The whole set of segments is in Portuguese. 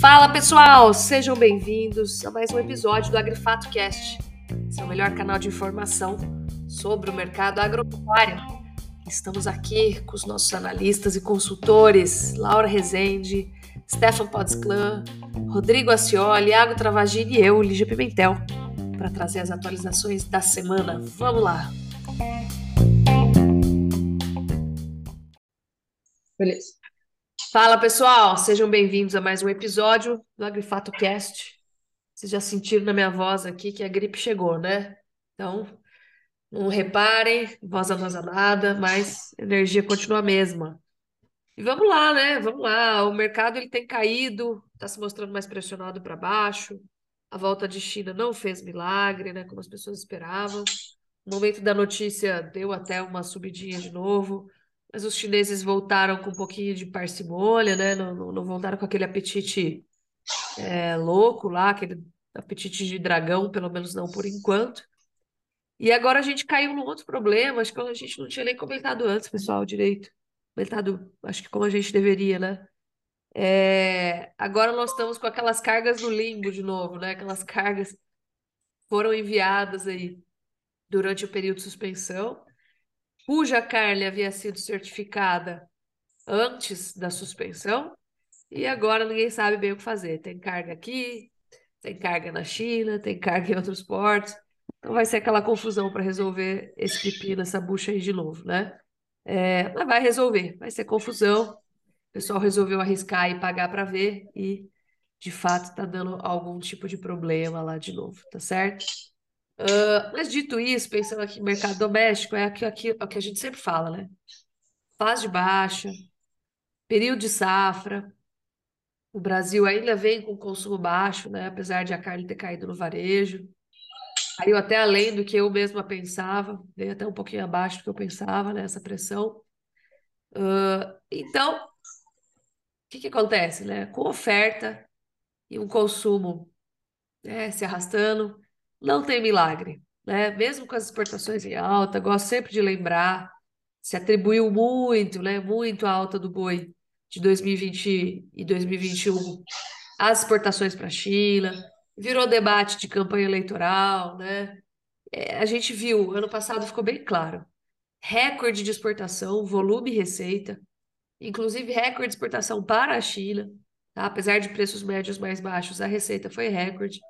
Fala pessoal, sejam bem-vindos a mais um episódio do Agrifato Cast, seu melhor canal de informação sobre o mercado agropecuário. Estamos aqui com os nossos analistas e consultores, Laura Rezende, Stefan Podsclan, Rodrigo Acioli, Iago Travagini e eu, Lígia Pimentel, para trazer as atualizações da semana. Vamos lá! Beleza. Fala pessoal, sejam bem-vindos a mais um episódio do Agrifato Cast. Vocês já sentiram na minha voz aqui que a gripe chegou, né? Então, não reparem, voz anasalada, mas energia continua a mesma. E vamos lá, né? Vamos lá. O mercado ele tem caído, está se mostrando mais pressionado para baixo. A volta de China não fez milagre, né? Como as pessoas esperavam. No momento da notícia deu até uma subidinha de novo. Mas os chineses voltaram com um pouquinho de parcimônia, né? Não, não, não voltaram com aquele apetite é, louco lá, aquele apetite de dragão, pelo menos não por enquanto. E agora a gente caiu num outro problema, acho que a gente não tinha nem comentado antes, pessoal, direito. Comentado, acho que como a gente deveria, né? É, agora nós estamos com aquelas cargas no limbo de novo, né? Aquelas cargas foram enviadas aí durante o período de suspensão cuja carne havia sido certificada antes da suspensão, e agora ninguém sabe bem o que fazer. Tem carga aqui, tem carga na China, tem carga em outros portos. Então vai ser aquela confusão para resolver esse pepino, essa bucha aí de novo, né? É, mas vai resolver, vai ser confusão. O pessoal resolveu arriscar e pagar para ver e de fato está dando algum tipo de problema lá de novo, tá certo? Uh, mas dito isso, pensando aqui no mercado doméstico, é aqui, aqui, é o que a gente sempre fala, né? Fase de baixa, período de safra. O Brasil ainda vem com consumo baixo, né? Apesar de a carne ter caído no varejo. Caiu até além do que eu mesma pensava, veio até um pouquinho abaixo do que eu pensava, né? Essa pressão. Uh, então, o que, que acontece, né? Com oferta e um consumo né, se arrastando, não tem milagre, né? Mesmo com as exportações em alta, gosto sempre de lembrar, se atribuiu muito, né? Muito a alta do boi de 2020 e 2021 às exportações para a China, virou debate de campanha eleitoral, né? É, a gente viu, ano passado ficou bem claro, recorde de exportação, volume e receita, inclusive recorde de exportação para a China, tá? apesar de preços médios mais baixos, a receita foi recorde.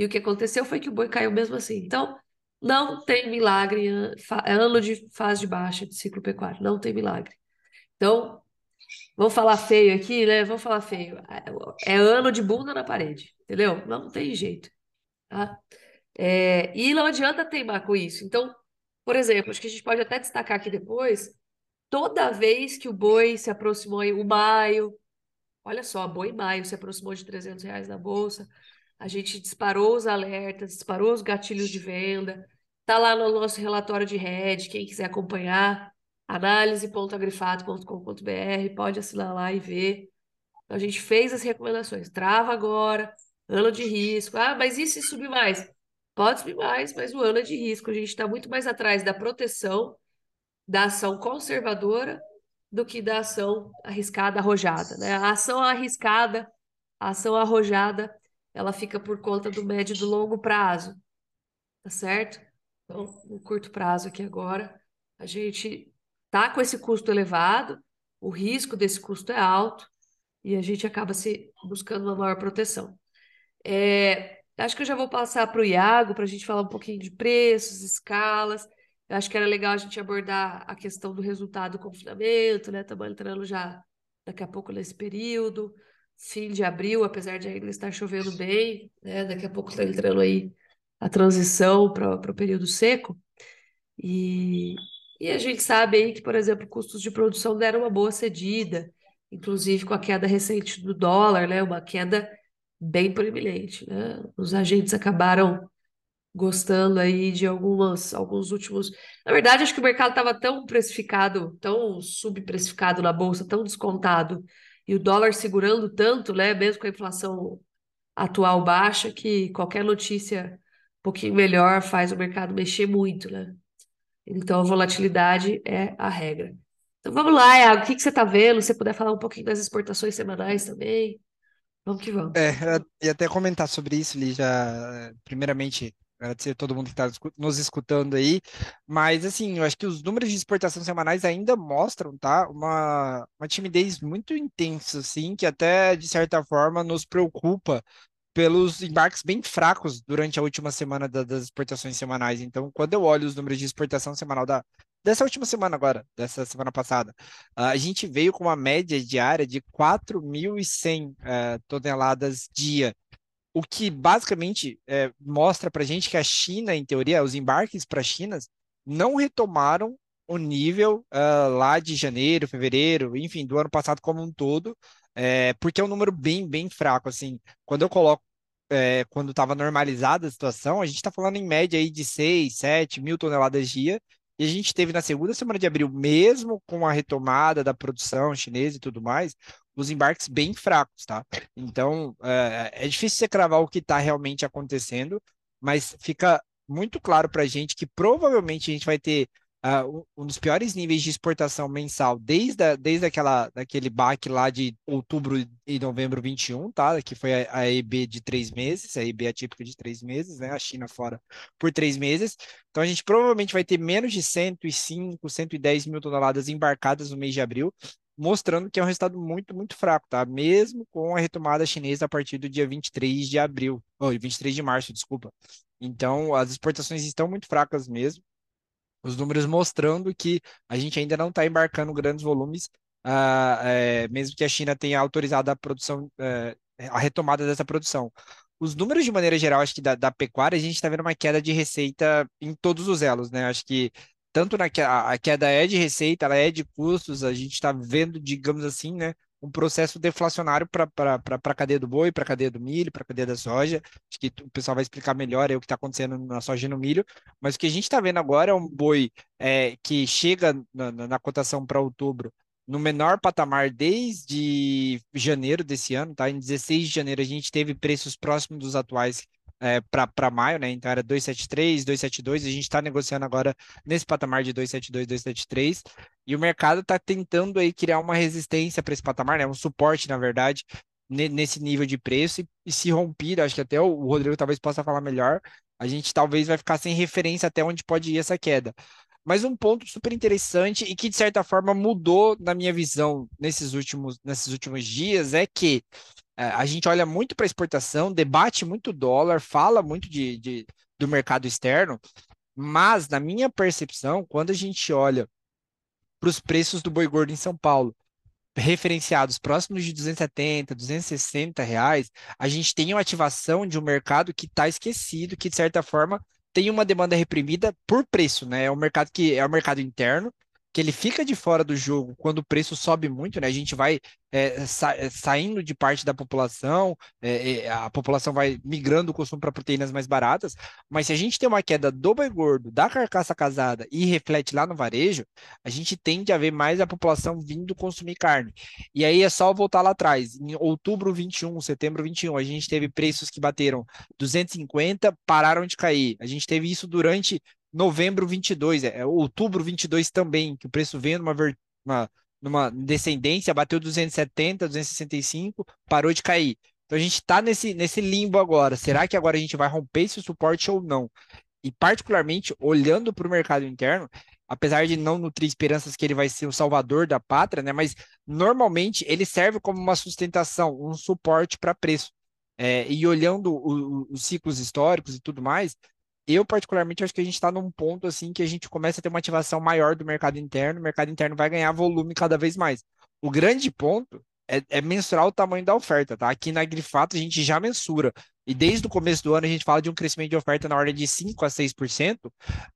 E o que aconteceu foi que o boi caiu mesmo assim. Então, não tem milagre, é ano de fase de baixa de ciclo pecuário, não tem milagre. Então, vamos falar feio aqui, né? Vamos falar feio. É ano de bunda na parede, entendeu? Não tem jeito. Tá? É, e não adianta teimar com isso. Então, por exemplo, acho que a gente pode até destacar aqui depois, toda vez que o boi se aproximou o maio, olha só, boi maio se aproximou de 300 reais na bolsa, a gente disparou os alertas, disparou os gatilhos de venda. Tá lá no nosso relatório de rede, quem quiser acompanhar, análise.agrifato.com.br, pode assinar lá e ver. A gente fez as recomendações. Trava agora, ano de risco. Ah, mas e se subir mais? Pode subir mais, mas o ano é de risco. A gente está muito mais atrás da proteção, da ação conservadora, do que da ação arriscada, arrojada. Né? A ação arriscada, a ação arrojada ela fica por conta do médio e do longo prazo, tá certo? Então, no curto prazo aqui agora, a gente tá com esse custo elevado, o risco desse custo é alto e a gente acaba se buscando uma maior proteção. É, acho que eu já vou passar para o Iago para a gente falar um pouquinho de preços, escalas. Eu acho que era legal a gente abordar a questão do resultado do confinamento, né? Estamos entrando já daqui a pouco nesse período fim de abril, apesar de ainda estar chovendo bem, né? Daqui a pouco está entrando aí a transição para o período seco. E, e a gente sabe aí que, por exemplo, custos de produção deram uma boa cedida, inclusive com a queda recente do dólar, né? Uma queda bem proeminente, né? Os agentes acabaram gostando aí de algumas, alguns últimos. Na verdade, acho que o mercado estava tão precificado, tão subprecificado na bolsa, tão descontado e o dólar segurando tanto, né, mesmo com a inflação atual baixa, que qualquer notícia um pouquinho melhor faz o mercado mexer muito, né? Então a volatilidade é a regra. Então vamos lá, Iago, o que que você está vendo? Se você puder falar um pouquinho das exportações semanais também. Vamos que vamos. É, ia até comentar sobre isso, Lígia. Primeiramente, agradecer a todo mundo que está nos escutando aí. Mas, assim, eu acho que os números de exportação semanais ainda mostram, tá? Uma, uma timidez muito intensa, assim, que até, de certa forma, nos preocupa pelos embarques bem fracos durante a última semana da, das exportações semanais. Então, quando eu olho os números de exportação semanal da, dessa última semana agora, dessa semana passada, a gente veio com uma média diária de 4.100 uh, toneladas dia, o que basicamente é, mostra para gente que a China, em teoria, os embarques para a China não retomaram o nível uh, lá de janeiro, fevereiro, enfim, do ano passado como um todo, é, porque é um número bem, bem fraco, assim, quando eu coloco é, quando estava normalizada a situação, a gente está falando em média aí de 6, 7 mil toneladas dia, e a gente teve na segunda semana de abril, mesmo com a retomada da produção chinesa e tudo mais, os embarques bem fracos, tá? Então, é, é difícil você cravar o que está realmente acontecendo, mas fica muito claro para a gente que provavelmente a gente vai ter uh, um dos piores níveis de exportação mensal desde, a, desde aquela, daquele baque lá de outubro e novembro 21, tá? Que foi a, a EB de três meses, a EB atípica de três meses, né? A China fora por três meses. Então a gente provavelmente vai ter menos de 105, 110 mil toneladas embarcadas no mês de abril, mostrando que é um resultado muito, muito fraco, tá? Mesmo com a retomada chinesa a partir do dia 23 de abril, ou oh, 23 de março, desculpa. Então, as exportações estão muito fracas mesmo os números mostrando que a gente ainda não está embarcando grandes volumes, uh, é, mesmo que a China tenha autorizado a produção, uh, a retomada dessa produção. Os números, de maneira geral, acho que da, da pecuária, a gente está vendo uma queda de receita em todos os elos, né? Acho que tanto na a queda é de receita, ela é de custos, a gente está vendo, digamos assim, né, um processo deflacionário para a cadeia do boi, para a cadeia do milho, para a cadeia da soja. Acho que o pessoal vai explicar melhor aí o que está acontecendo na soja e no milho. Mas o que a gente está vendo agora é um boi é, que chega na, na cotação para outubro no menor patamar desde janeiro desse ano, tá? Em 16 de janeiro a gente teve preços próximos dos atuais é, para maio, né? Então era 273, 272, a gente está negociando agora nesse patamar de 272, 273, e o mercado está tentando aí criar uma resistência para esse patamar, né? Um suporte, na verdade, nesse nível de preço, e, e se romper, acho que até o Rodrigo talvez possa falar melhor, a gente talvez vai ficar sem referência até onde pode ir essa queda. Mas um ponto super interessante e que, de certa forma, mudou na minha visão nesses últimos, nesses últimos dias é que a gente olha muito para exportação, debate muito dólar, fala muito de, de, do mercado externo, mas, na minha percepção, quando a gente olha para os preços do boi gordo em São Paulo, referenciados próximos de 270, 260 reais, a gente tem uma ativação de um mercado que está esquecido, que de certa forma tem uma demanda reprimida por preço, né? É um mercado que é um mercado interno, que ele fica de fora do jogo quando o preço sobe muito, né? A gente vai é, sa é, saindo de parte da população, é, é, a população vai migrando o consumo para proteínas mais baratas, mas se a gente tem uma queda do boi gordo, da carcaça casada e reflete lá no varejo, a gente tende a ver mais a população vindo consumir carne. E aí é só voltar lá atrás. Em outubro 21, setembro 21, a gente teve preços que bateram 250, pararam de cair. A gente teve isso durante novembro 22, é, é outubro 22 também, que o preço vem numa, uma, numa descendência, bateu 270, 265, parou de cair. Então a gente está nesse, nesse limbo agora. Será que agora a gente vai romper esse suporte ou não? E particularmente olhando para o mercado interno, apesar de não nutrir esperanças que ele vai ser o salvador da pátria, né? Mas normalmente ele serve como uma sustentação, um suporte para preço. É, e olhando o, o, os ciclos históricos e tudo mais, eu, particularmente, acho que a gente está num ponto assim que a gente começa a ter uma ativação maior do mercado interno, o mercado interno vai ganhar volume cada vez mais. O grande ponto é, é mensurar o tamanho da oferta, tá? Aqui na Grifato a gente já mensura. E desde o começo do ano a gente fala de um crescimento de oferta na ordem de 5 a 6%. Uh,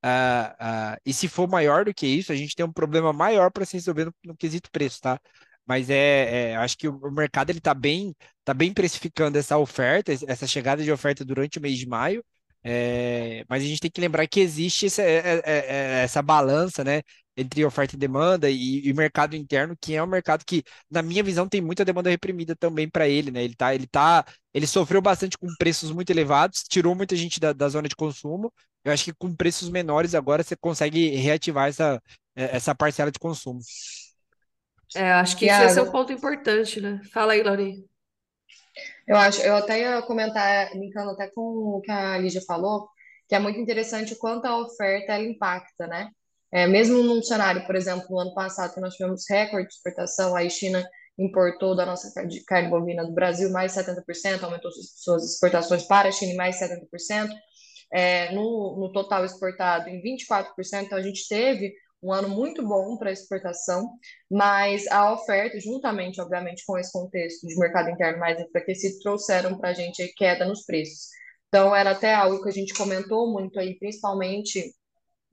uh, e se for maior do que isso, a gente tem um problema maior para se resolver no, no, quesito preço, tá? Mas é, é acho que o, mercado ele está bem, tá bem precificando essa oferta, essa chegada de oferta durante o mês de maio. É, mas a gente tem que lembrar que existe essa, é, é, é, essa balança, né, entre oferta e demanda e, e, mercado interno, que é um mercado que, na minha visão, tem muita demanda reprimida também para ele, né? Ele tá, ele tá, ele sofreu bastante com preços muito elevados, tirou muita gente da, da zona de consumo. Eu acho que com preços menores agora você consegue reativar essa, essa parcela de consumo. É, acho que ia ser um ponto importante, né? Fala aí, Laurinha. Eu acho, eu até ia comentar, linkando até com o que a Lígia falou, que é muito interessante o quanto a oferta ela impacta, né? É, mesmo num cenário, por exemplo, no ano passado, que nós tivemos recorde de exportação, a China importou da nossa carne bovina do Brasil mais 70%, aumentou suas exportações para a China mais 70%, é, no, no total exportado em 24%, então a gente teve um ano muito bom para exportação, mas a oferta, juntamente, obviamente, com esse contexto de mercado interno mais enfraquecido, trouxeram para a gente queda nos preços. Então, era até algo que a gente comentou muito aí, principalmente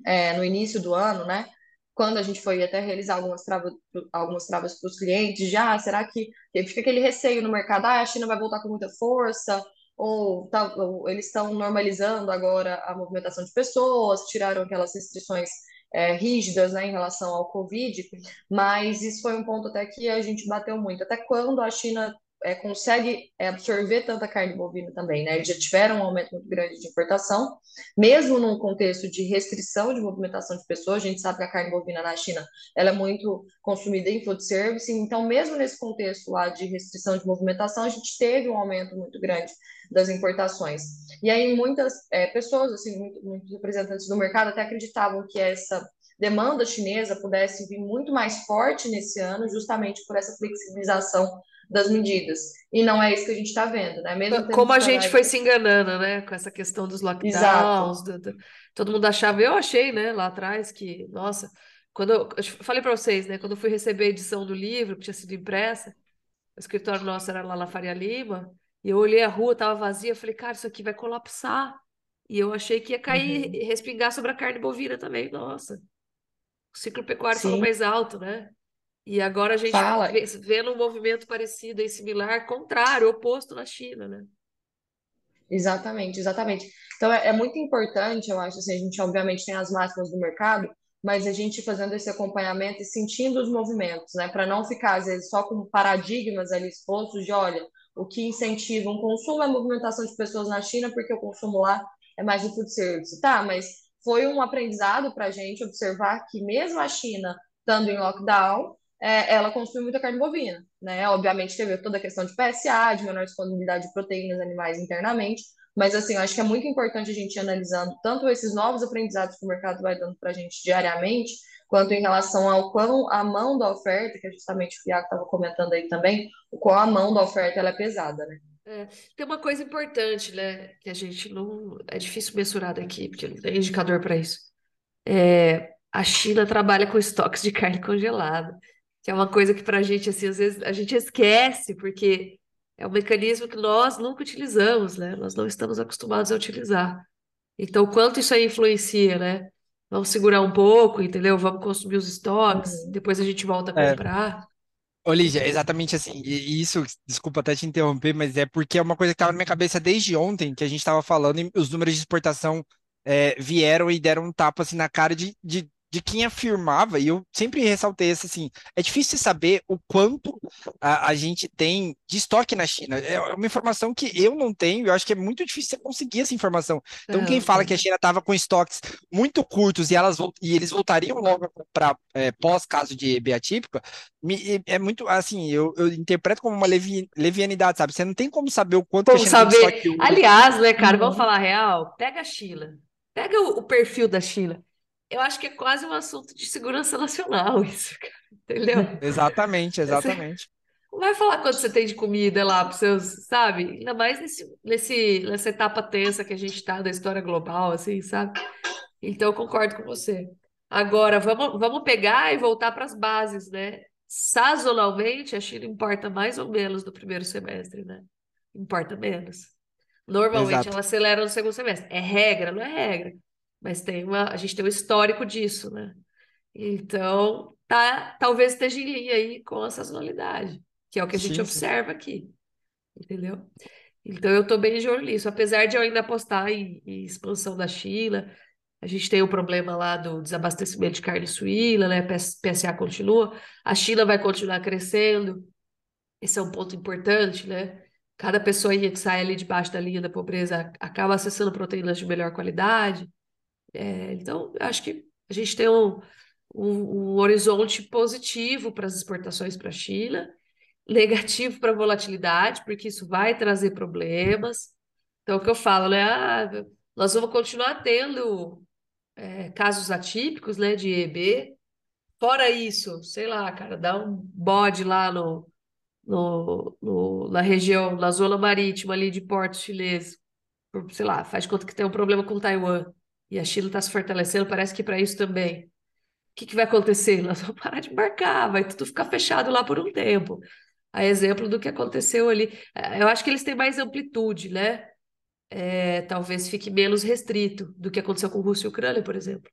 é, no início do ano, né? Quando a gente foi até realizar algumas travas, algumas travas para os clientes, já, ah, será que fica aquele receio no mercado, ah, a China vai voltar com muita força, ou, tá, ou eles estão normalizando agora a movimentação de pessoas, tiraram aquelas restrições é, rígidas né, em relação ao Covid, mas isso foi um ponto até que a gente bateu muito. Até quando a China é, consegue é, absorver tanta carne bovina também, né? Eles já tiveram um aumento muito grande de importação, mesmo num contexto de restrição de movimentação de pessoas, a gente sabe que a carne bovina na China ela é muito consumida em food service, então mesmo nesse contexto lá de restrição de movimentação, a gente teve um aumento muito grande das importações. E aí muitas é, pessoas, assim, muito, muitos representantes do mercado até acreditavam que essa demanda chinesa pudesse vir muito mais forte nesse ano, justamente por essa flexibilização das medidas. E não é isso que a gente está vendo, né? Mesmo Como a gente foi se enganando, né? Com essa questão dos lockdowns, do, do... todo mundo achava, eu achei, né, lá atrás, que, nossa, quando eu, eu falei para vocês, né? Quando eu fui receber a edição do livro, que tinha sido impressa, o escritório nosso era lá na Faria Lima, e eu olhei a rua, estava vazia, falei, cara, isso aqui vai colapsar. E eu achei que ia cair, uhum. respingar sobre a carne bovina também. Nossa, o ciclo pecuário Sim. falou mais alto, né? E agora a gente Fala. vê, vendo um movimento parecido e similar, contrário, oposto na China, né? Exatamente, exatamente. Então é, é, muito importante, eu acho, assim, a gente obviamente tem as máximas do mercado, mas a gente fazendo esse acompanhamento e sentindo os movimentos, né? Para não ficar, às vezes, só com paradigmas ali expostos de, olha, o que incentiva um consumo é a movimentação de pessoas na China, porque o consumo lá é mais de food service. Tá, mas foi um aprendizado para a gente observar que mesmo a China estando em lockdown, é, ela consome muita carne bovina, né? Obviamente teve toda a questão de PSA, de menor disponibilidade de proteínas animais internamente, mas assim, eu acho que é muito importante a gente ir analisando tanto esses novos aprendizados que o mercado vai dando para a gente diariamente, quanto em relação ao quão a mão da oferta, que é justamente o Iago estava comentando aí também, o quão a mão da oferta ela é pesada, né? É, tem uma coisa importante, né, que a gente não é difícil mensurar daqui, porque não tem indicador para isso. É, a China trabalha com estoques de carne congelada que é uma coisa que para a gente, assim, às vezes a gente esquece, porque é um mecanismo que nós nunca utilizamos, né? Nós não estamos acostumados a utilizar. Então, quanto isso aí influencia, né? Vamos segurar um pouco, entendeu? Vamos consumir os estoques, uhum. depois a gente volta a é. comprar. Ô, Lígia, exatamente assim, e isso, desculpa até te interromper, mas é porque é uma coisa que estava na minha cabeça desde ontem, que a gente estava falando, e os números de exportação é, vieram e deram um tapa assim na cara de, de de quem afirmava, e eu sempre ressaltei isso assim, é difícil saber o quanto a, a, gente tem de estoque na China. É uma informação que eu não tenho, eu acho que é muito difícil você conseguir essa informação. Então, quem fala que a China estava com estoques muito curtos e, elas, e eles voltariam logo para é, pós-caso de EB atípica, me, é muito, assim, eu, eu interpreto como uma levi, levianidade, sabe? Você não tem como saber o quanto como saber. Aliás, né, cara, vamos uhum. falar real, pega a China, pega o, o perfil da China eu acho que é quase um assunto de segurança nacional isso, entendeu? Exatamente, exatamente. Não vai falar quanto você tem de comida lá para seus, sabe? Ainda mais nesse, nesse, nessa etapa tensa que a gente está da história global, assim, sabe? Então eu concordo com você. Agora, vamos, vamos pegar e voltar para as bases, né? Sazonalmente, a China importa mais ou menos no primeiro semestre, né? Importa menos. Normalmente Exato. ela acelera no segundo semestre. É regra, não é regra mas tem uma, a gente tem um histórico disso, né? Então, tá, talvez esteja em linha aí com a sazonalidade, que é o que a gente sim, observa sim. aqui, entendeu? Então, eu estou bem de olho nisso, apesar de eu ainda apostar em, em, expansão da China, a gente tem o problema lá do desabastecimento de carne suína, né? PSA continua, a China vai continuar crescendo, esse é um ponto importante, né? Cada pessoa que sai ali debaixo da linha da pobreza acaba acessando proteínas de melhor qualidade, é, então, acho que a gente tem um, um, um horizonte positivo para as exportações para a China, negativo para a volatilidade, porque isso vai trazer problemas. Então, o que eu falo, né? Ah, nós vamos continuar tendo é, casos atípicos, né, de EB. Fora isso, sei lá, cara, dá um bode lá no, no, no, na região, na zona marítima ali de portos chineses, sei lá, faz conta que tem um problema com Taiwan e a China está se fortalecendo, parece que para isso também. O que, que vai acontecer? Nós vamos parar de embarcar, vai tudo ficar fechado lá por um tempo. A exemplo do que aconteceu ali. É, eu acho que eles têm mais amplitude, né? É, talvez fique menos restrito do que aconteceu com Rússia e Ucrânia, por exemplo.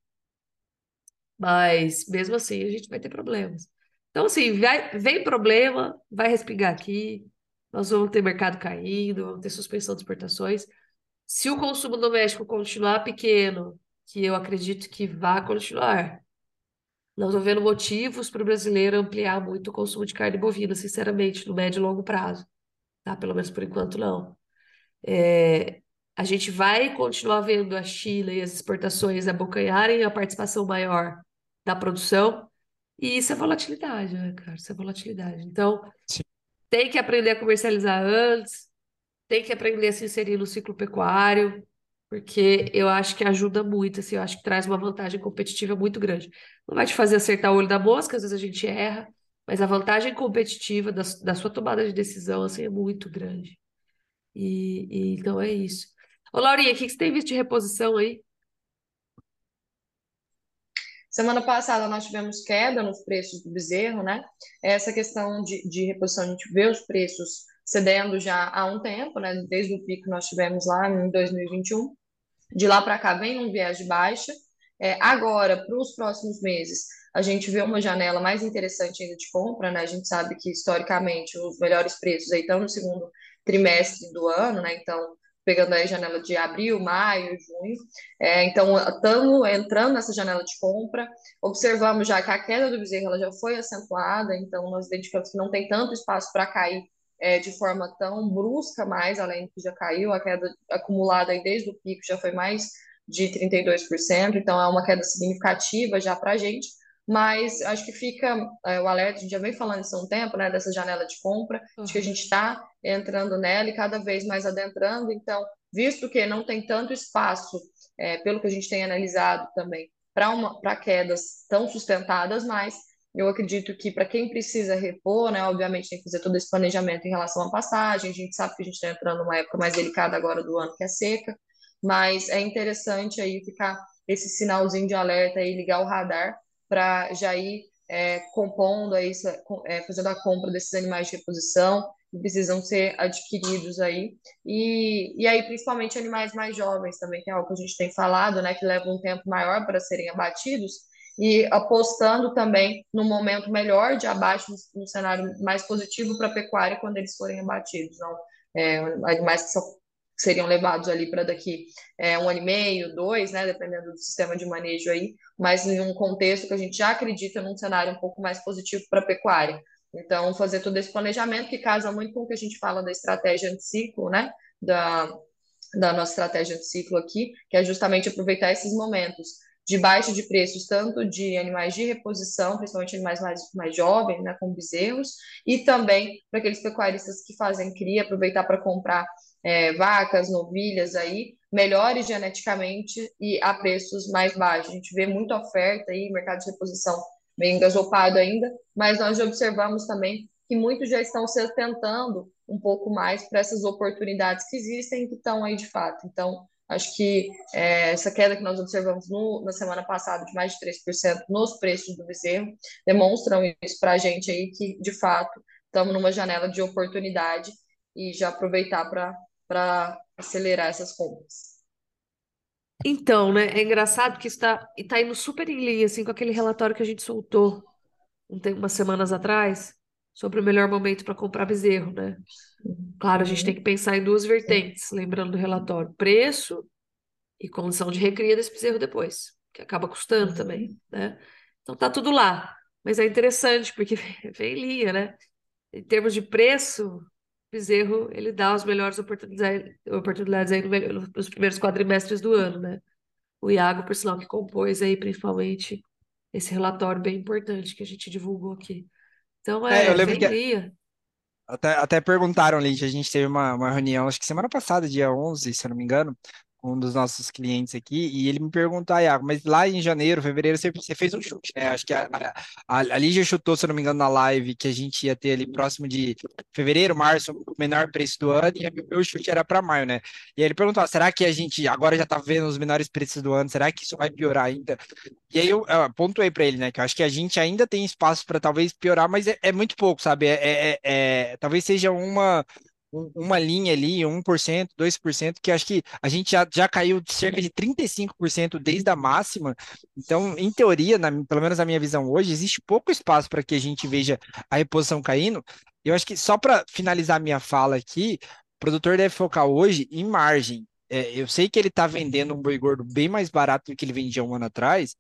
Mas, mesmo assim, a gente vai ter problemas. Então, assim, vai, vem problema, vai respingar aqui, nós vamos ter mercado caindo, vamos ter suspensão de exportações. Se o consumo doméstico continuar pequeno, que eu acredito que vai continuar, não estou vendo motivos para o brasileiro ampliar muito o consumo de carne bovina, sinceramente, no médio e longo prazo. Tá? Pelo menos por enquanto, não. É, a gente vai continuar vendo a China e as exportações abocanharem a participação maior da produção, e isso é volatilidade, né, cara? Isso é volatilidade. Então, Sim. tem que aprender a comercializar antes, tem que aprender a se inserir no ciclo pecuário, porque eu acho que ajuda muito, assim, eu acho que traz uma vantagem competitiva muito grande. Não vai te fazer acertar o olho da mosca, às vezes a gente erra, mas a vantagem competitiva da, da sua tomada de decisão, assim, é muito grande. E, e então é isso. Ô, Laurinha, o que que você tem visto de reposição aí? Semana passada nós tivemos queda nos preços do bezerro, né? Essa questão de, de reposição, a gente vê os preços cedendo já há um tempo, né? Desde o pico que nós tivemos lá em 2021. De lá para cá vem um viés de baixa. É, agora, para os próximos meses, a gente vê uma janela mais interessante ainda de compra, né? A gente sabe que historicamente os melhores preços aí estão no segundo trimestre do ano, né? Então, pegando aí a janela de abril, maio, junho. É, então, estamos entrando nessa janela de compra. Observamos já que a queda do bezerro ela já foi acentuada, então nós identificamos que não tem tanto espaço para cair é, de forma tão brusca mais, além do que já caiu, a queda acumulada aí desde o pico já foi mais de 32%, então é uma queda significativa já para a gente, mas acho que fica é, o alerta, a gente já vem falando isso há um tempo, né, dessa janela de compra, uhum. acho que a gente está entrando nela e cada vez mais adentrando, então, visto que não tem tanto espaço, é, pelo que a gente tem analisado também, para quedas tão sustentadas, mas eu acredito que para quem precisa repor, né, obviamente tem que fazer todo esse planejamento em relação à passagem, a gente sabe que a gente está entrando numa época mais delicada agora do ano, que é seca, mas é interessante aí ficar esse sinalzinho de alerta e ligar o radar para já ir é, compondo aí, é, fazendo a compra desses animais de reposição que precisam ser adquiridos aí. E, e aí, principalmente animais mais jovens também, que é algo que a gente tem falado, né, que leva um tempo maior para serem abatidos, e apostando também no momento melhor de abate, no, cenário mais positivo para a pecuária quando eles forem abatidos. Não, é, animais que seriam levados ali para daqui é, um ano e meio, dois, né, dependendo do sistema de manejo aí, mas em um contexto que a gente já acredita num cenário um pouco mais positivo para a pecuária. Então, fazer todo esse planejamento que casa muito com o que a gente fala da estratégia de ciclo, né, da, da nossa estratégia de ciclo aqui, que é justamente aproveitar esses momentos de baixa de preços, tanto de animais de reposição, principalmente animais mais, mais jovens, né, como bezerros, e também para aqueles pecuaristas que fazem cria, aproveitar para comprar é, vacas, novilhas aí, melhores geneticamente e a preços mais baixos. A gente vê muita oferta aí, mercado de reposição bem engasopado ainda, mas nós observamos também que muitos já estão se atentando um pouco mais para essas oportunidades que existem e que estão aí de fato. Então, acho que é, essa queda que nós observamos no, na semana passada de mais de 3% nos preços do bezerro demonstram isso para a gente aí que, de fato, estamos numa janela de oportunidade e já aproveitar para acelerar essas compras. Então, né, é engraçado que está está indo super em linha assim com aquele relatório que a gente soltou um tempo, umas semanas atrás sobre o melhor momento para comprar bezerro, né? Claro, a gente tem que pensar em duas vertentes, lembrando do relatório, preço e condição de recria desse bezerro depois, que acaba custando também, né? Então tá tudo lá. Mas é interessante porque vem em linha, né? Em termos de preço, Bezerro, ele dá as melhores oportunidades, oportunidades aí no, nos primeiros quadrimestres do ano, né? O Iago, por sinal, que compôs aí principalmente esse relatório bem importante que a gente divulgou aqui. Então, é, é eu lembro que até, até perguntaram, Lid, a gente teve uma, uma reunião, acho que semana passada, dia 11, se eu não me engano, um dos nossos clientes aqui, e ele me perguntou, ah, Iago, mas lá em janeiro, fevereiro, você, você fez um chute, né? Acho que a, a, a Lígia chutou, se eu não me engano, na live, que a gente ia ter ali próximo de fevereiro, março, o menor preço do ano, e o meu chute era para maio, né? E aí ele perguntou, ah, será que a gente agora já tá vendo os menores preços do ano, será que isso vai piorar ainda? E aí eu, eu pontuei para ele, né, que eu acho que a gente ainda tem espaço para talvez piorar, mas é, é, muito pouco, sabe? É, é, é, é talvez seja uma uma linha ali, 1%, 2%, que acho que a gente já, já caiu de cerca de 35% desde a máxima. Então, em teoria, na, pelo menos na minha visão hoje, existe pouco espaço para que a gente veja a reposição caindo. Eu acho que só para finalizar minha fala aqui, o produtor deve focar hoje em margem. É, eu sei que ele está vendendo um boi gordo bem mais barato do que ele vendia um ano atrás,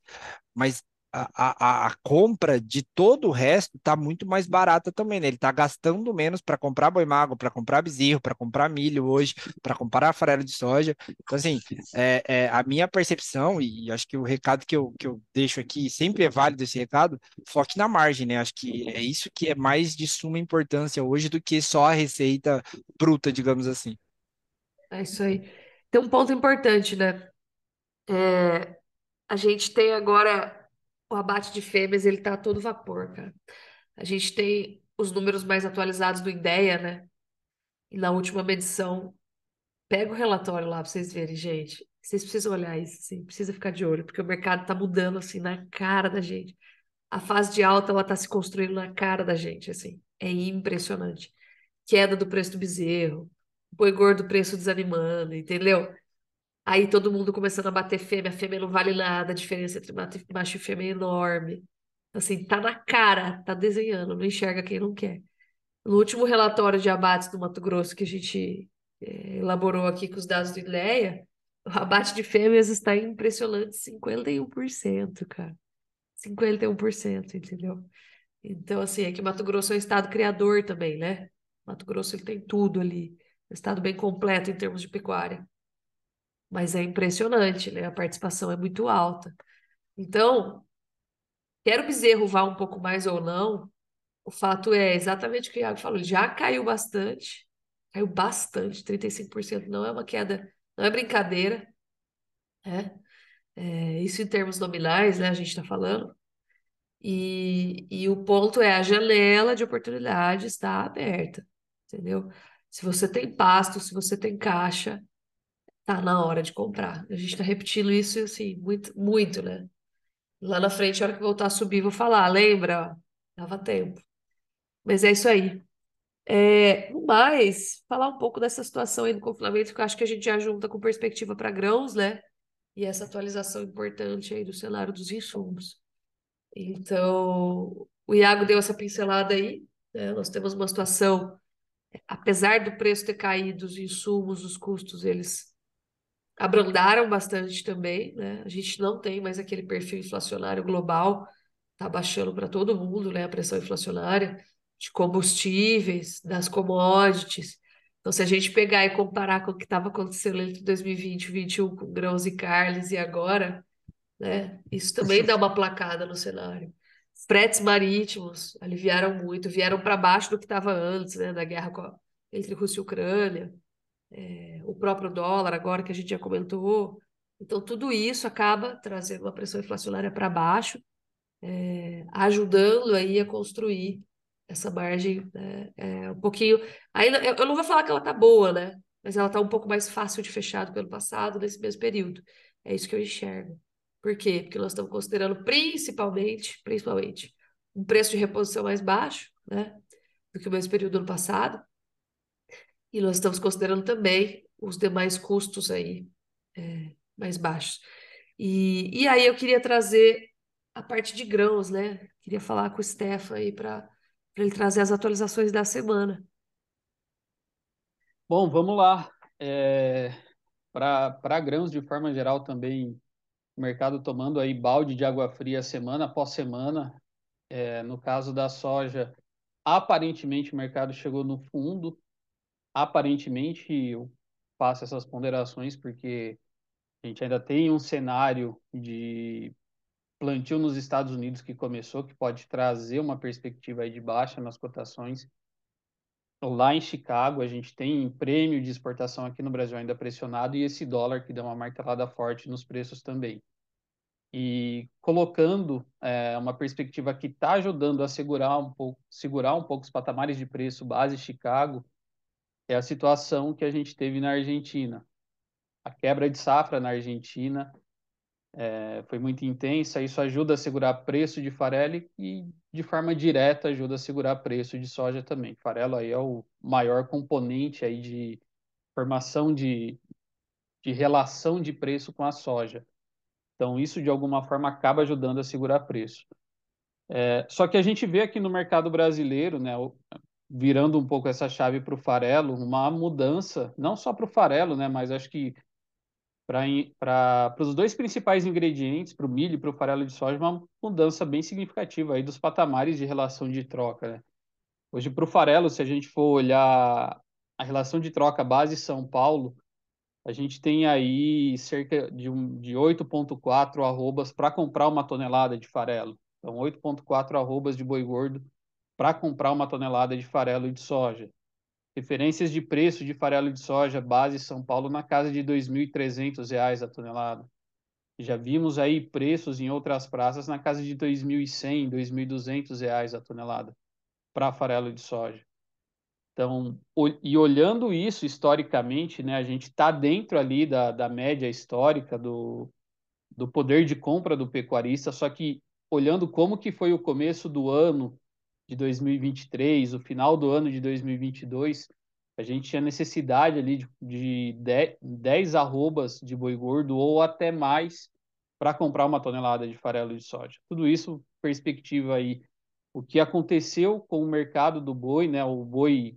mas a, a, a, compra de todo o resto está muito mais barata também, né? Ele está gastando menos para comprar boi mago, para comprar bezerro, para comprar milho hoje, para comprar farelo de soja. Então, assim, é, é, a minha percepção, e acho que o recado que eu, que eu deixo aqui, sempre é válido esse recado, foque na margem, né? Acho que é isso que é mais de suma importância hoje do que só a receita bruta, digamos assim. É isso aí. Tem um ponto importante, né? É, a gente tem agora o abate de fêmeas, ele tá a todo vapor, cara. A gente tem os números mais atualizados do IDEA, né? E na última medição, pega o relatório lá pra vocês verem, gente. Vocês precisam olhar isso, assim, precisa ficar de olho, porque o mercado tá mudando, assim, na cara da gente. A fase de alta, ela tá se construindo na cara da gente, assim. É impressionante. Queda do preço do bezerro, boi gordo, preço desanimando, entendeu? Aí todo mundo começando a bater fêmea, fêmea não vale nada, a diferença entre macho e fêmea é enorme. Assim, tá na cara, tá desenhando, não enxerga quem não quer. No último relatório de abates do Mato Grosso que a gente é, elaborou aqui com os dados do ILEA, o abate de fêmeas está impressionante, 51%, cara. 51%, entendeu? Então, assim, é que Mato Grosso é um estado criador também, né? Mato Grosso ele tem tudo ali. Um estado bem completo em termos de pecuária mas é impressionante, né? A participação é muito alta. Então, quer o bezerro vá um pouco mais ou não, o fato é exatamente o que o Iago falou, já caiu bastante, caiu bastante, 35% não é uma queda, não é brincadeira, né? É, isso em termos nominais, né? A gente está falando. E, e o ponto é a janela de oportunidade está aberta, entendeu? Se você tem pasto, se você tem caixa, tá na hora de comprar. A gente está repetindo isso assim, muito, muito, né? Lá na frente, a hora que voltar a subir, vou falar, lembra? Dava tempo. Mas é isso aí. É, mais, falar um pouco dessa situação aí do confinamento, que eu acho que a gente já junta com perspectiva para grãos, né? E essa atualização importante aí do cenário dos insumos. Então, o Iago deu essa pincelada aí, né? Nós temos uma situação, apesar do preço ter caído, os insumos, os custos, eles abrandaram bastante também, né? A gente não tem mais aquele perfil inflacionário global, tá baixando para todo mundo, né? A pressão inflacionária de combustíveis, das commodities. Então, se a gente pegar e comparar com o que estava acontecendo entre 2020 e 2021 com grãos e carnes e agora, né? Isso também dá uma placada no cenário. Fretes marítimos aliviaram muito, vieram para baixo do que estava antes, né? Da guerra entre Rússia e Ucrânia é, o próprio dólar, agora que a gente já comentou. Então, tudo isso acaba trazendo uma pressão inflacionária para baixo, é, ajudando aí a construir essa margem é, um pouquinho. Ainda, eu não vou falar que ela está boa, né? Mas ela está um pouco mais fácil de fechar do que ano passado, nesse mesmo período. É isso que eu enxergo. Por quê? Porque nós estamos considerando principalmente, principalmente, um preço de reposição mais baixo, né? Do que o mesmo período do ano passado. E nós estamos considerando também os demais custos aí é, mais baixos. E, e aí eu queria trazer a parte de grãos, né? Queria falar com o Stefan aí para ele trazer as atualizações da semana. Bom, vamos lá. É, para grãos, de forma geral, também o mercado tomando aí balde de água fria semana após semana. É, no caso da soja, aparentemente o mercado chegou no fundo, aparentemente eu faço essas ponderações porque a gente ainda tem um cenário de plantio nos Estados Unidos que começou, que pode trazer uma perspectiva de baixa nas cotações. Lá em Chicago, a gente tem prêmio de exportação aqui no Brasil ainda pressionado e esse dólar que dá uma martelada forte nos preços também. E colocando é, uma perspectiva que está ajudando a segurar um pouco, segurar um pouco os patamares de preço base Chicago, é a situação que a gente teve na Argentina. A quebra de safra na Argentina é, foi muito intensa, isso ajuda a segurar preço de farelo e, de forma direta, ajuda a segurar preço de soja também. Farelo aí é o maior componente aí de formação de, de relação de preço com a soja. Então, isso, de alguma forma, acaba ajudando a segurar preço. É, só que a gente vê aqui no mercado brasileiro, né, virando um pouco essa chave para o farelo, uma mudança, não só para o farelo, né, mas acho que para os dois principais ingredientes, para o milho e para o farelo de soja, uma mudança bem significativa aí dos patamares de relação de troca. Né? Hoje, para o farelo, se a gente for olhar a relação de troca base São Paulo, a gente tem aí cerca de, um, de 8,4 arrobas para comprar uma tonelada de farelo. Então, 8,4 arrobas de boi gordo para comprar uma tonelada de farelo de soja. Referências de preço de farelo de soja base São Paulo na casa de R$ 2.300 a tonelada. Já vimos aí preços em outras praças na casa de R$ 2.100, R$ 2.200 a tonelada para farelo de soja. Então, e olhando isso historicamente, né, a gente está dentro ali da, da média histórica do, do poder de compra do pecuarista, só que olhando como que foi o começo do ano de 2023, o final do ano de 2022, a gente tinha necessidade ali de, de 10, 10 arrobas de boi gordo ou até mais para comprar uma tonelada de farelo de soja. Tudo isso, perspectiva aí, o que aconteceu com o mercado do boi, né? O boi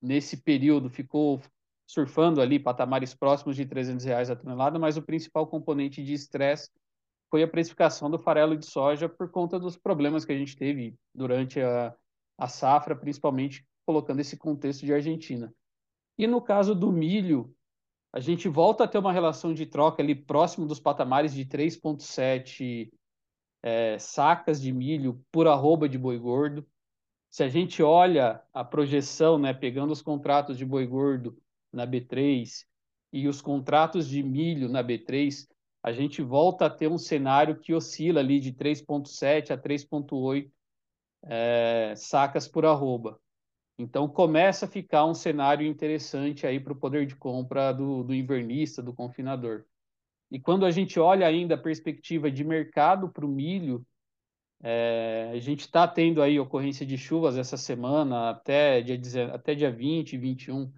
nesse período ficou surfando ali patamares próximos de 300 reais a tonelada, mas o principal componente de estresse foi a precificação do farelo de soja por conta dos problemas que a gente teve durante a, a safra, principalmente colocando esse contexto de Argentina. E no caso do milho, a gente volta a ter uma relação de troca ali próximo dos patamares de 3,7 é, sacas de milho por arroba de boi gordo. Se a gente olha a projeção, né, pegando os contratos de boi gordo na B3 e os contratos de milho na B3, a gente volta a ter um cenário que oscila ali de 3,7 a 3,8 é, sacas por arroba. Então começa a ficar um cenário interessante aí para o poder de compra do, do invernista, do confinador. E quando a gente olha ainda a perspectiva de mercado para o milho, é, a gente está tendo aí ocorrência de chuvas essa semana, até dia, até dia 20, 21,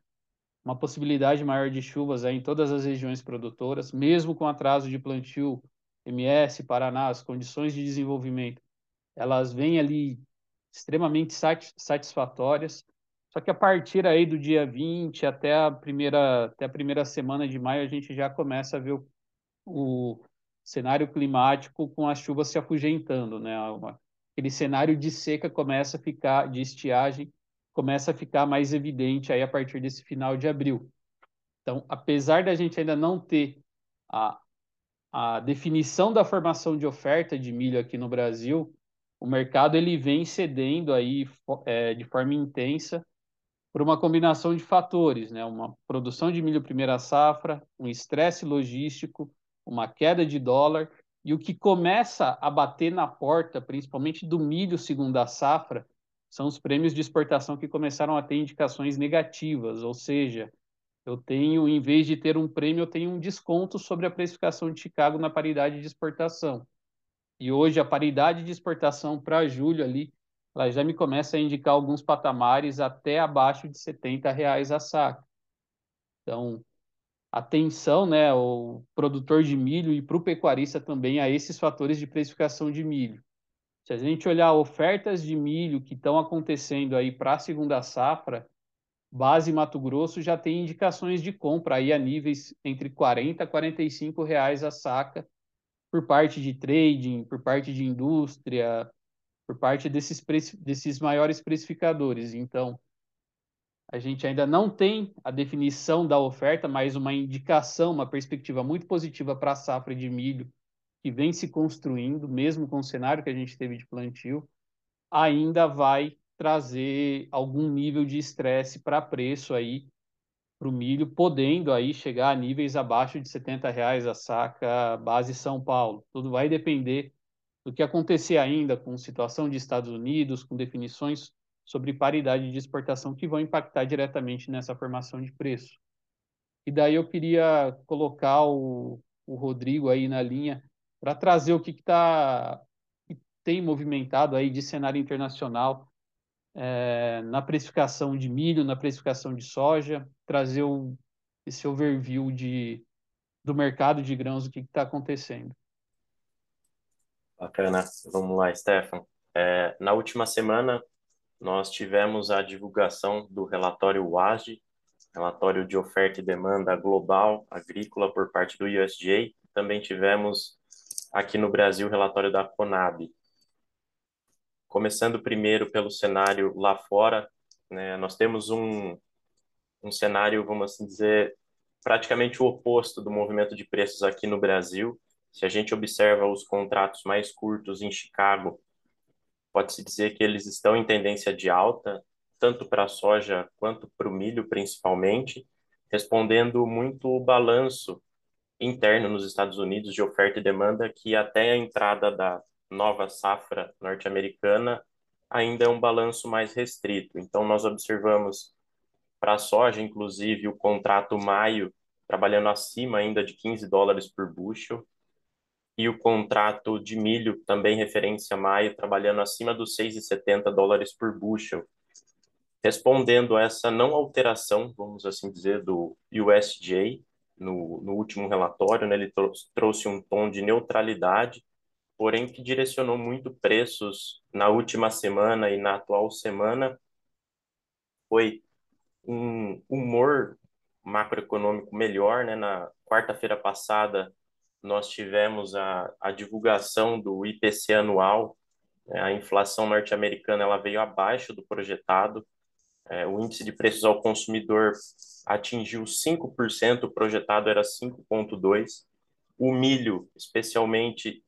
uma possibilidade maior de chuvas em todas as regiões produtoras, mesmo com atraso de plantio, MS, Paraná, as condições de desenvolvimento, elas vêm ali extremamente satisfatórias. Só que a partir aí do dia 20 até a primeira, até a primeira semana de maio, a gente já começa a ver o, o cenário climático com as chuvas se afugentando, né? Aquele cenário de seca começa a ficar, de estiagem, começa a ficar mais evidente aí a partir desse final de abril. Então, apesar da gente ainda não ter a, a definição da formação de oferta de milho aqui no Brasil, o mercado ele vem cedendo aí é, de forma intensa por uma combinação de fatores, né? Uma produção de milho primeira safra, um estresse logístico, uma queda de dólar e o que começa a bater na porta, principalmente do milho segunda safra, são os prêmios de exportação que começaram a ter indicações negativas, ou seja, eu tenho, em vez de ter um prêmio, eu tenho um desconto sobre a precificação de Chicago na paridade de exportação. E hoje a paridade de exportação para julho ali, ela já me começa a indicar alguns patamares até abaixo de 70 reais a saca. Então, atenção, né, o produtor de milho e para o pecuarista também a esses fatores de precificação de milho. Se a gente olhar ofertas de milho que estão acontecendo aí para a segunda safra, base Mato Grosso já tem indicações de compra aí a níveis entre 40 e 45 reais a saca por parte de trading, por parte de indústria, por parte desses, desses maiores precificadores. Então, a gente ainda não tem a definição da oferta, mas uma indicação, uma perspectiva muito positiva para a safra de milho que vem se construindo, mesmo com o cenário que a gente teve de plantio, ainda vai trazer algum nível de estresse para preço aí para o milho, podendo aí chegar a níveis abaixo de 70 reais a saca base São Paulo. Tudo vai depender do que acontecer ainda com situação de Estados Unidos, com definições sobre paridade de exportação que vão impactar diretamente nessa formação de preço. E daí eu queria colocar o, o Rodrigo aí na linha para trazer o que, tá, que tem movimentado aí de cenário internacional é, na precificação de milho, na precificação de soja, trazer o, esse overview de, do mercado de grãos, o que está acontecendo. Bacana. Vamos lá, Stefan. É, na última semana, nós tivemos a divulgação do relatório WASD, relatório de oferta e demanda global agrícola por parte do USDA. Também tivemos aqui no Brasil o relatório da Conab. Começando primeiro pelo cenário lá fora, né, nós temos um, um cenário, vamos assim dizer, praticamente o oposto do movimento de preços aqui no Brasil. Se a gente observa os contratos mais curtos em Chicago, pode-se dizer que eles estão em tendência de alta, tanto para a soja quanto para o milho, principalmente, respondendo muito o balanço interno nos Estados Unidos de oferta e demanda, que até a entrada da nova safra norte-americana ainda é um balanço mais restrito. Então, nós observamos para a soja, inclusive, o contrato maio trabalhando acima ainda de 15 dólares por bushel, e o contrato de milho, também referência maio, trabalhando acima dos 6,70 dólares por bushel. Respondendo a essa não alteração, vamos assim dizer, do USDA, no, no último relatório, né, ele trouxe, um tom de neutralidade, porém que direcionou muito preços na última semana e na atual semana, foi um humor macroeconômico melhor, né? Na quarta-feira passada, nós tivemos a, a divulgação do IPC anual, né? a inflação norte-americana ela veio abaixo do projetado, é, o índice de preços ao consumidor atingiu 5%, o projetado era 5,2%. O milho, especialmente,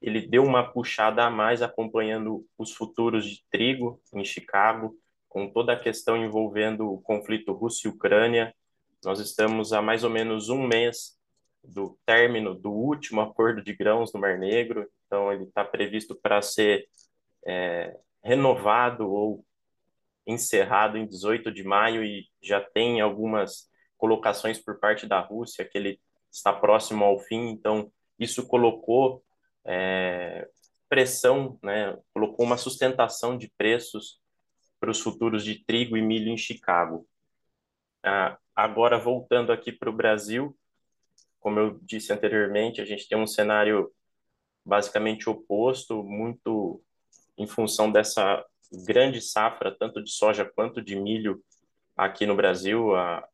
ele deu uma puxada a mais acompanhando os futuros de trigo em Chicago, com toda a questão envolvendo o conflito Rússia Ucrânia. Nós estamos há mais ou menos um mês do término do último acordo de grãos no Mar Negro, então ele está previsto para ser é, renovado ou encerrado em 18 de maio e já tem algumas colocações por parte da Rússia que ele está próximo ao fim, então isso colocou é, pressão, né, colocou uma sustentação de preços para os futuros de trigo e milho em Chicago. Ah, agora, voltando aqui para o Brasil, como eu disse anteriormente, a gente tem um cenário basicamente oposto, muito em função dessa grande safra, tanto de soja quanto de milho aqui no Brasil. A,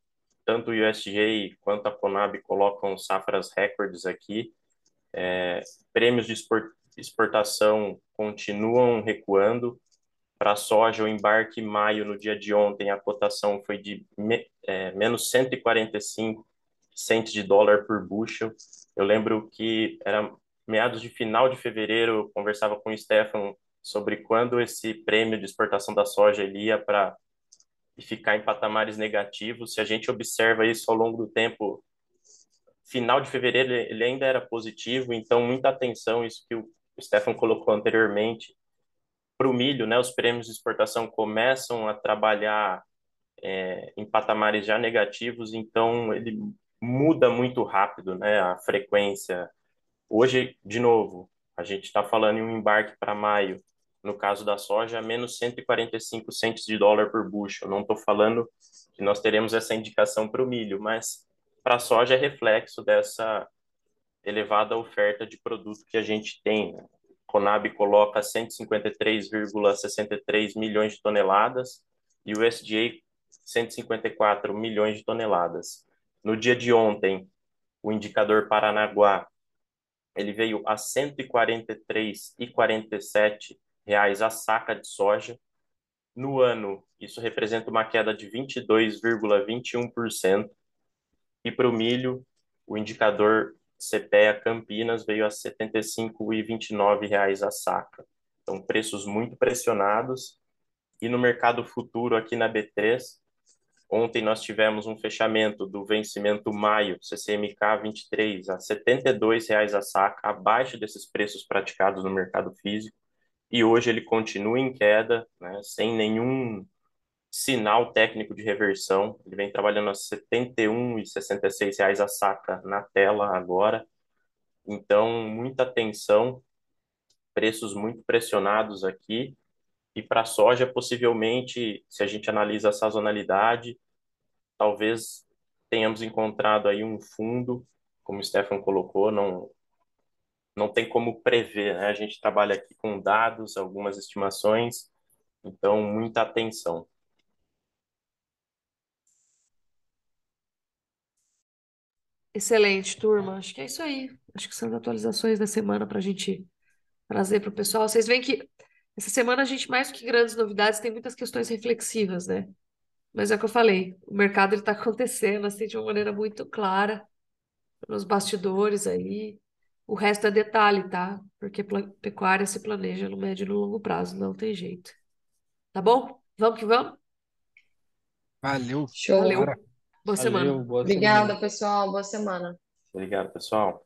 tanto o USDA quanto a Conab colocam safras recordes aqui. É, prêmios de exportação continuam recuando. Para soja, o embarque em maio, no dia de ontem, a cotação foi de me, é, menos 145 centes de dólar por bushel. Eu lembro que era meados de final de fevereiro, conversava com o Stefan sobre quando esse prêmio de exportação da soja ia para ficar em patamares negativos. Se a gente observa isso ao longo do tempo, final de fevereiro ele ainda era positivo, então muita atenção isso que o Stefan colocou anteriormente para o milho, né? Os prêmios de exportação começam a trabalhar é, em patamares já negativos, então ele muda muito rápido, né? A frequência. Hoje, de novo, a gente está falando em um embarque para maio no caso da soja, menos 145 centos de dólar por bushel. Não estou falando que nós teremos essa indicação para o milho, mas para a soja é reflexo dessa elevada oferta de produto que a gente tem. Né? Conab coloca 153,63 milhões de toneladas e o USDA 154 milhões de toneladas. No dia de ontem, o indicador Paranaguá ele veio a 143,47 reais a saca de soja. No ano, isso representa uma queda de 22,21%. E para o milho, o indicador CPEA Campinas veio a R$ 75,29 a saca. Então, preços muito pressionados. E no mercado futuro aqui na B3, ontem nós tivemos um fechamento do vencimento maio CCMK 23 a R$ 72,00 a saca, abaixo desses preços praticados no mercado físico. E hoje ele continua em queda, né, sem nenhum sinal técnico de reversão. Ele vem trabalhando a 71,66 reais a saca na tela agora. Então, muita atenção, preços muito pressionados aqui. E para soja, possivelmente, se a gente analisa a sazonalidade, talvez tenhamos encontrado aí um fundo, como o Stefan colocou, não, não tem como prever, né? A gente trabalha aqui com dados, algumas estimações, então muita atenção. Excelente, turma. Acho que é isso aí. Acho que são as atualizações da semana para a gente trazer para o pessoal. Vocês veem que essa semana a gente, mais do que grandes novidades, tem muitas questões reflexivas, né? Mas é o que eu falei, o mercado está acontecendo assim de uma maneira muito clara nos bastidores aí. O resto é detalhe, tá? Porque pecuária se planeja no médio e no longo prazo, não tem jeito. Tá bom? Vamos que vamos? Valeu. Show. Valeu. Boa Valeu, semana. boa Obrigada, semana. pessoal. Boa semana. Obrigado, pessoal.